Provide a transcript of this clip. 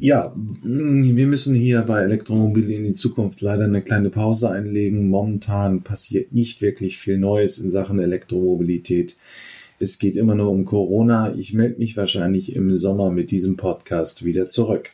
Ja, wir müssen hier bei Elektromobil in die Zukunft leider eine kleine Pause einlegen. Momentan passiert nicht wirklich viel Neues in Sachen Elektromobilität. Es geht immer nur um Corona. Ich melde mich wahrscheinlich im Sommer mit diesem Podcast wieder zurück.